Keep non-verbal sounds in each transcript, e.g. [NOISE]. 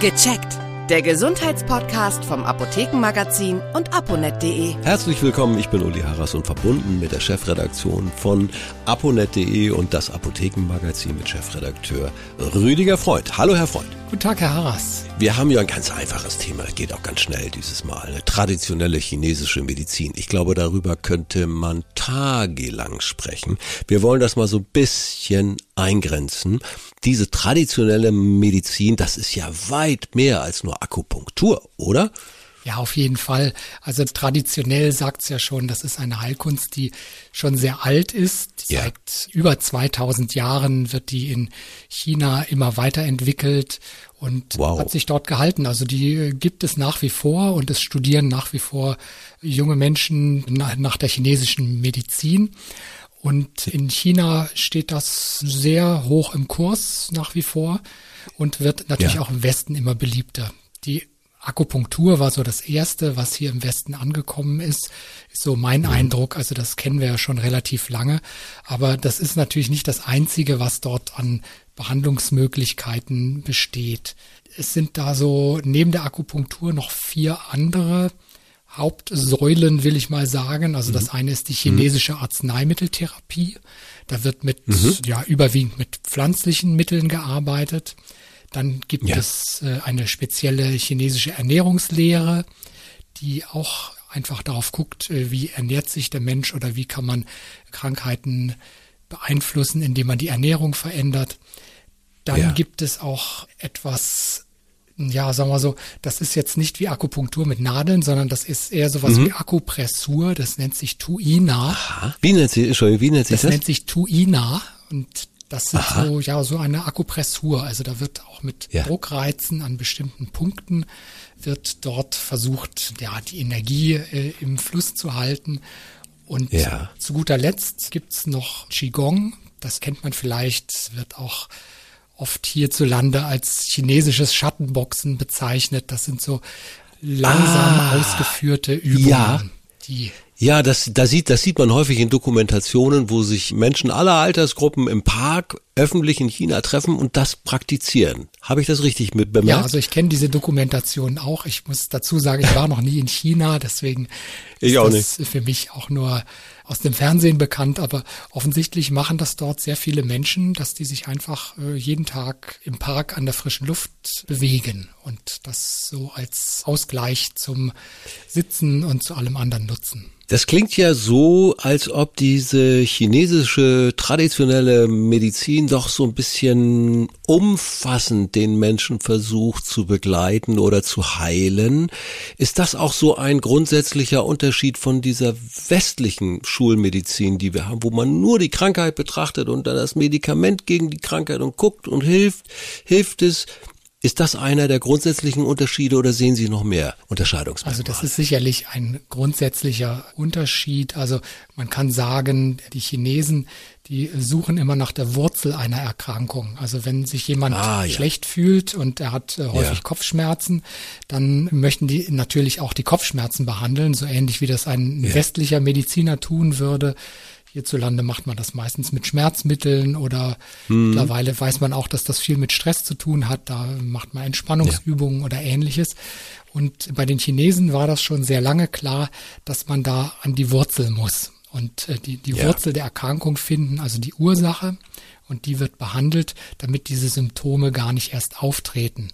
Gecheckt. Der Gesundheitspodcast vom Apothekenmagazin und aponet.de. Herzlich willkommen, ich bin Uli Harras und verbunden mit der Chefredaktion von aponet.de und das Apothekenmagazin mit Chefredakteur Rüdiger Freund. Hallo Herr Freund. Guten Tag, Herr Harras. Wir haben ja ein ganz einfaches Thema, geht auch ganz schnell dieses Mal. Traditionelle chinesische Medizin. Ich glaube, darüber könnte man tagelang sprechen. Wir wollen das mal so ein bisschen eingrenzen. Diese traditionelle Medizin, das ist ja weit mehr als nur Akupunktur, oder? Ja, auf jeden Fall. Also traditionell sagt's ja schon, das ist eine Heilkunst, die schon sehr alt ist. Ja. Seit über 2000 Jahren wird die in China immer weiterentwickelt und wow. hat sich dort gehalten. Also die gibt es nach wie vor und es studieren nach wie vor junge Menschen nach der chinesischen Medizin. Und in China steht das sehr hoch im Kurs nach wie vor und wird natürlich ja. auch im Westen immer beliebter. Die Akupunktur war so das erste, was hier im Westen angekommen ist, ist so mein mhm. Eindruck. Also das kennen wir ja schon relativ lange. Aber das ist natürlich nicht das einzige, was dort an Behandlungsmöglichkeiten besteht. Es sind da so neben der Akupunktur noch vier andere Hauptsäulen, will ich mal sagen. Also mhm. das eine ist die chinesische Arzneimitteltherapie. Da wird mit, mhm. ja, überwiegend mit pflanzlichen Mitteln gearbeitet. Dann gibt ja. es äh, eine spezielle chinesische Ernährungslehre, die auch einfach darauf guckt, äh, wie ernährt sich der Mensch oder wie kann man Krankheiten beeinflussen, indem man die Ernährung verändert. Dann ja. gibt es auch etwas, ja, sagen wir so, das ist jetzt nicht wie Akupunktur mit Nadeln, sondern das ist eher sowas mhm. wie Akupressur, das nennt sich Tuina. Aha. Wie nennt sich, Entschuldigung, wie nennt sich das? Das nennt sich Tuina und das ist so, ja, so eine Akupressur. Also da wird auch mit ja. Druckreizen an bestimmten Punkten wird dort versucht, ja, die Energie äh, im Fluss zu halten. Und ja. zu guter Letzt gibt's noch Qigong. Das kennt man vielleicht, wird auch oft hierzulande als chinesisches Schattenboxen bezeichnet. Das sind so langsam ah, ausgeführte Übungen, ja. die ja, das, das, sieht, das sieht man häufig in Dokumentationen, wo sich Menschen aller Altersgruppen im Park öffentlich in China treffen und das praktizieren. Habe ich das richtig mit bemerkt? Ja, also ich kenne diese Dokumentationen auch. Ich muss dazu sagen, ich war noch nie in China, deswegen ich ist das nicht. für mich auch nur aus dem Fernsehen bekannt, aber offensichtlich machen das dort sehr viele Menschen, dass die sich einfach äh, jeden Tag im Park an der frischen Luft bewegen und das so als Ausgleich zum Sitzen und zu allem anderen nutzen. Das klingt ja so, als ob diese chinesische traditionelle Medizin doch so ein bisschen umfassend den Menschen versucht zu begleiten oder zu heilen. Ist das auch so ein grundsätzlicher Unterschied von dieser westlichen Schulmedizin, die wir haben, wo man nur die Krankheit betrachtet und dann das Medikament gegen die Krankheit und guckt und hilft, hilft es? Ist das einer der grundsätzlichen Unterschiede oder sehen Sie noch mehr Unterscheidungsmerkmale? Also das ist sicherlich ein grundsätzlicher Unterschied. Also man kann sagen, die Chinesen, die suchen immer nach der Wurzel einer Erkrankung. Also wenn sich jemand ah, ja. schlecht fühlt und er hat äh, häufig ja. Kopfschmerzen, dann möchten die natürlich auch die Kopfschmerzen behandeln, so ähnlich wie das ein ja. westlicher Mediziner tun würde. Hierzulande macht man das meistens mit Schmerzmitteln oder mhm. mittlerweile weiß man auch, dass das viel mit Stress zu tun hat. Da macht man Entspannungsübungen ja. oder ähnliches. Und bei den Chinesen war das schon sehr lange klar, dass man da an die Wurzel muss und äh, die, die ja. Wurzel der Erkrankung finden, also die Ursache. Und die wird behandelt, damit diese Symptome gar nicht erst auftreten.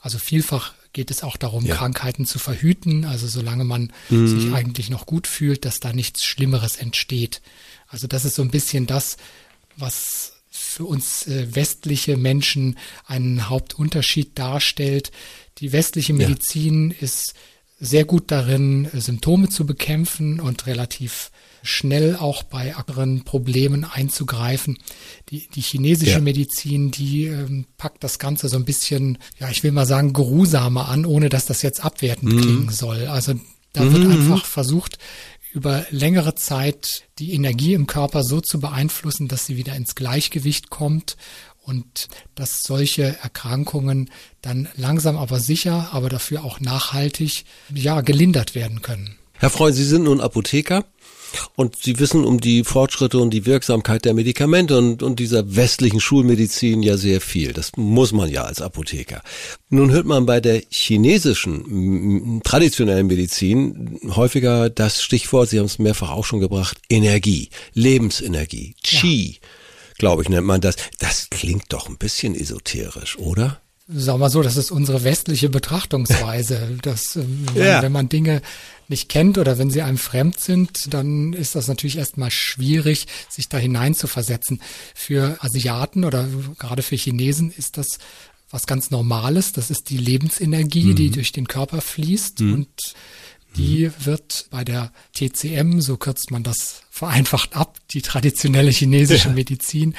Also vielfach geht es auch darum, ja. Krankheiten zu verhüten. Also solange man mhm. sich eigentlich noch gut fühlt, dass da nichts Schlimmeres entsteht. Also das ist so ein bisschen das, was für uns äh, westliche Menschen einen Hauptunterschied darstellt. Die westliche Medizin ja. ist sehr gut darin, Symptome zu bekämpfen und relativ schnell auch bei anderen Problemen einzugreifen. Die, die chinesische ja. Medizin, die ähm, packt das Ganze so ein bisschen, ja, ich will mal sagen, geruhsamer an, ohne dass das jetzt abwertend mhm. klingen soll. Also da mhm. wird einfach versucht, über längere Zeit die Energie im Körper so zu beeinflussen, dass sie wieder ins Gleichgewicht kommt und dass solche Erkrankungen dann langsam aber sicher, aber dafür auch nachhaltig, ja, gelindert werden können. Herr Freund, Sie sind nun Apotheker Und sie wissen um die Fortschritte und die Wirksamkeit der Medikamente und, und dieser westlichen Schulmedizin ja sehr viel. Das muss man ja als Apotheker. Nun hört man bei der chinesischen traditionellen Medizin häufiger das Stichwort, Sie haben es mehrfach auch schon gebracht, Energie, Lebensenergie, Qi, ja. glaube ich, nennt man das. Das klingt doch ein bisschen esoterisch, oder? Sagen wir so, das ist unsere westliche Betrachtungsweise. [LAUGHS] dass, wenn, ja. wenn man Dinge nicht kennt oder wenn sie einem fremd sind, dann ist das natürlich erstmal schwierig, sich da hinein zu versetzen. Für Asiaten oder gerade für Chinesen ist das was ganz Normales. Das ist die Lebensenergie, mhm. die durch den Körper fließt mhm. und die wird bei der TCM, so kürzt man das vereinfacht ab, die traditionelle chinesische Medizin,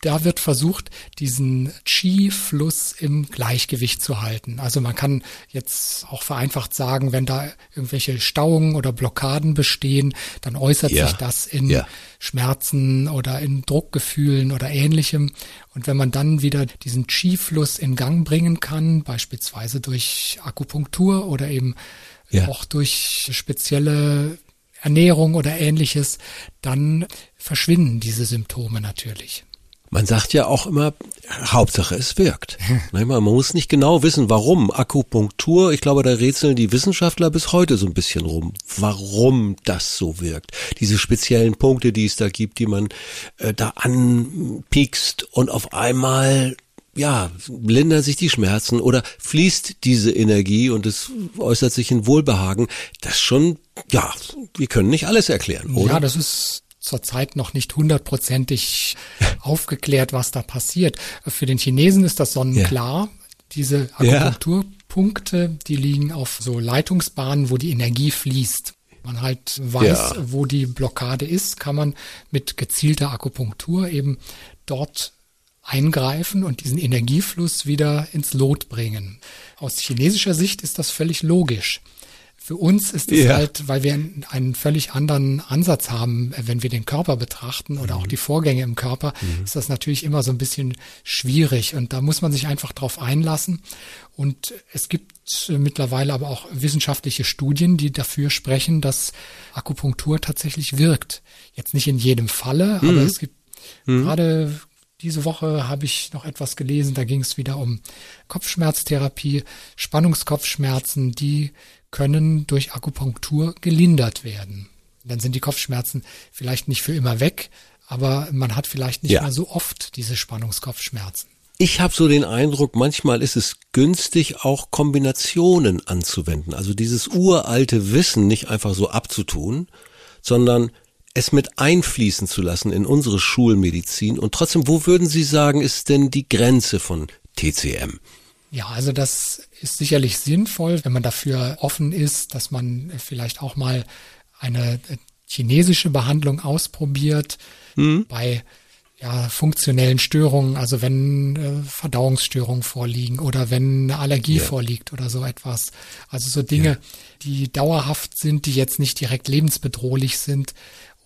da wird versucht, diesen Qi-Fluss im Gleichgewicht zu halten. Also man kann jetzt auch vereinfacht sagen, wenn da irgendwelche Stauungen oder Blockaden bestehen, dann äußert ja. sich das in ja. Schmerzen oder in Druckgefühlen oder ähnlichem. Und wenn man dann wieder diesen Qi-Fluss in Gang bringen kann, beispielsweise durch Akupunktur oder eben ja. auch durch spezielle Ernährung oder ähnliches, dann verschwinden diese Symptome natürlich. Man sagt ja auch immer, Hauptsache es wirkt. [LAUGHS] Man muss nicht genau wissen, warum. Akupunktur, ich glaube, da rätseln die Wissenschaftler bis heute so ein bisschen rum, warum das so wirkt. Diese speziellen Punkte, die es da gibt, die man äh, da anpiekst und auf einmal ja, lindern sich die Schmerzen oder fließt diese Energie und es äußert sich in Wohlbehagen. Das schon, ja, wir können nicht alles erklären, oder? Ja, das ist zurzeit noch nicht hundertprozentig [LAUGHS] aufgeklärt, was da passiert. Für den Chinesen ist das sonnenklar. Ja. Diese Akupunkturpunkte, die liegen auf so Leitungsbahnen, wo die Energie fließt. Man halt weiß, ja. wo die Blockade ist, kann man mit gezielter Akupunktur eben dort eingreifen und diesen Energiefluss wieder ins Lot bringen. Aus chinesischer Sicht ist das völlig logisch. Für uns ist es ja. halt, weil wir einen völlig anderen Ansatz haben, wenn wir den Körper betrachten oder mhm. auch die Vorgänge im Körper, mhm. ist das natürlich immer so ein bisschen schwierig und da muss man sich einfach drauf einlassen. Und es gibt mittlerweile aber auch wissenschaftliche Studien, die dafür sprechen, dass Akupunktur tatsächlich wirkt. Jetzt nicht in jedem Falle, mhm. aber es gibt mhm. gerade diese Woche habe ich noch etwas gelesen, da ging es wieder um Kopfschmerztherapie, Spannungskopfschmerzen, die können durch Akupunktur gelindert werden. Dann sind die Kopfschmerzen vielleicht nicht für immer weg, aber man hat vielleicht nicht ja. mehr so oft diese Spannungskopfschmerzen. Ich habe so den Eindruck, manchmal ist es günstig, auch Kombinationen anzuwenden. Also dieses uralte Wissen nicht einfach so abzutun, sondern es mit einfließen zu lassen in unsere Schulmedizin. Und trotzdem, wo würden Sie sagen, ist denn die Grenze von TCM? Ja, also das ist sicherlich sinnvoll, wenn man dafür offen ist, dass man vielleicht auch mal eine chinesische Behandlung ausprobiert. Mhm. Bei ja, funktionellen Störungen, also wenn äh, Verdauungsstörungen vorliegen oder wenn eine Allergie ja. vorliegt oder so etwas. Also so Dinge, ja. die dauerhaft sind, die jetzt nicht direkt lebensbedrohlich sind,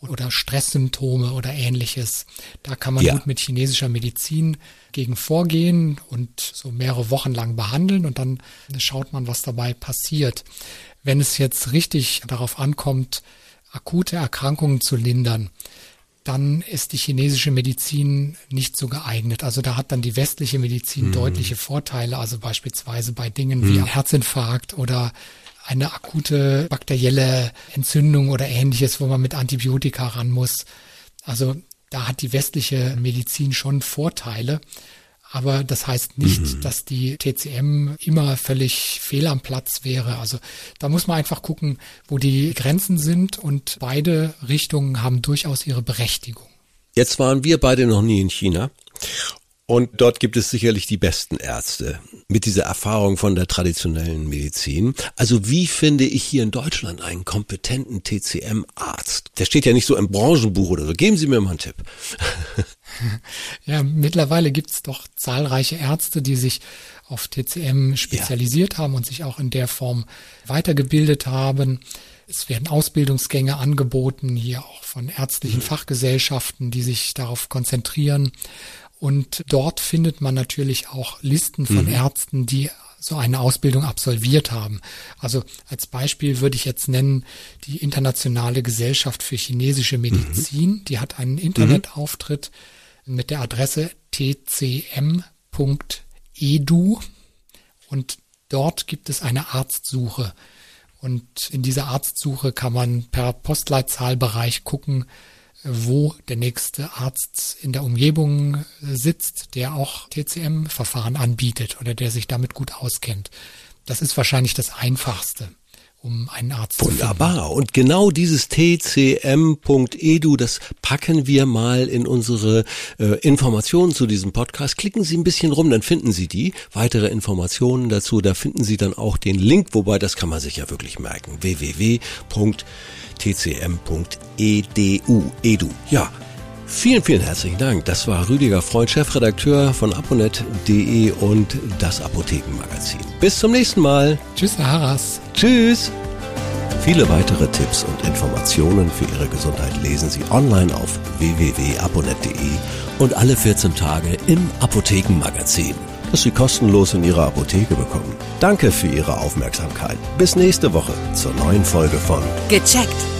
oder Stresssymptome oder ähnliches. Da kann man ja. gut mit chinesischer Medizin gegen vorgehen und so mehrere Wochen lang behandeln und dann schaut man, was dabei passiert. Wenn es jetzt richtig darauf ankommt, akute Erkrankungen zu lindern, dann ist die chinesische Medizin nicht so geeignet. Also da hat dann die westliche Medizin mhm. deutliche Vorteile, also beispielsweise bei Dingen mhm. wie Herzinfarkt oder eine akute bakterielle Entzündung oder ähnliches, wo man mit Antibiotika ran muss. Also da hat die westliche Medizin schon Vorteile. Aber das heißt nicht, mhm. dass die TCM immer völlig fehl am Platz wäre. Also da muss man einfach gucken, wo die Grenzen sind und beide Richtungen haben durchaus ihre Berechtigung. Jetzt waren wir beide noch nie in China und dort gibt es sicherlich die besten Ärzte mit dieser Erfahrung von der traditionellen Medizin. Also wie finde ich hier in Deutschland einen kompetenten TCM-Arzt? Der steht ja nicht so im Branchenbuch oder so. Geben Sie mir mal einen Tipp. [LAUGHS] Ja, mittlerweile gibt es doch zahlreiche Ärzte, die sich auf TCM spezialisiert ja. haben und sich auch in der Form weitergebildet haben. Es werden Ausbildungsgänge angeboten, hier auch von ärztlichen mhm. Fachgesellschaften, die sich darauf konzentrieren. Und dort findet man natürlich auch Listen von mhm. Ärzten, die so eine Ausbildung absolviert haben. Also als Beispiel würde ich jetzt nennen die Internationale Gesellschaft für chinesische Medizin. Mhm. Die hat einen Internetauftritt mhm. mit der Adresse tcm.edu und dort gibt es eine Arztsuche. Und in dieser Arztsuche kann man per Postleitzahlbereich gucken, wo der nächste Arzt in der Umgebung sitzt, der auch TCM-Verfahren anbietet oder der sich damit gut auskennt. Das ist wahrscheinlich das Einfachste um einen Arzt Wunderbar. zu finden. Und genau dieses tcm.edu, das packen wir mal in unsere äh, Informationen zu diesem Podcast. Klicken Sie ein bisschen rum, dann finden Sie die. Weitere Informationen dazu, da finden Sie dann auch den Link, wobei das kann man sich ja wirklich merken. www tcm.edu. Edu. Ja, Vielen, vielen herzlichen Dank. Das war Rüdiger Freund, Chefredakteur von aponet.de und das Apothekenmagazin. Bis zum nächsten Mal. Tschüss, Haras. Tschüss. Viele weitere Tipps und Informationen für Ihre Gesundheit lesen Sie online auf www.aponet.de und alle 14 Tage im Apothekenmagazin, das Sie kostenlos in Ihrer Apotheke bekommen. Danke für Ihre Aufmerksamkeit. Bis nächste Woche zur neuen Folge von Gecheckt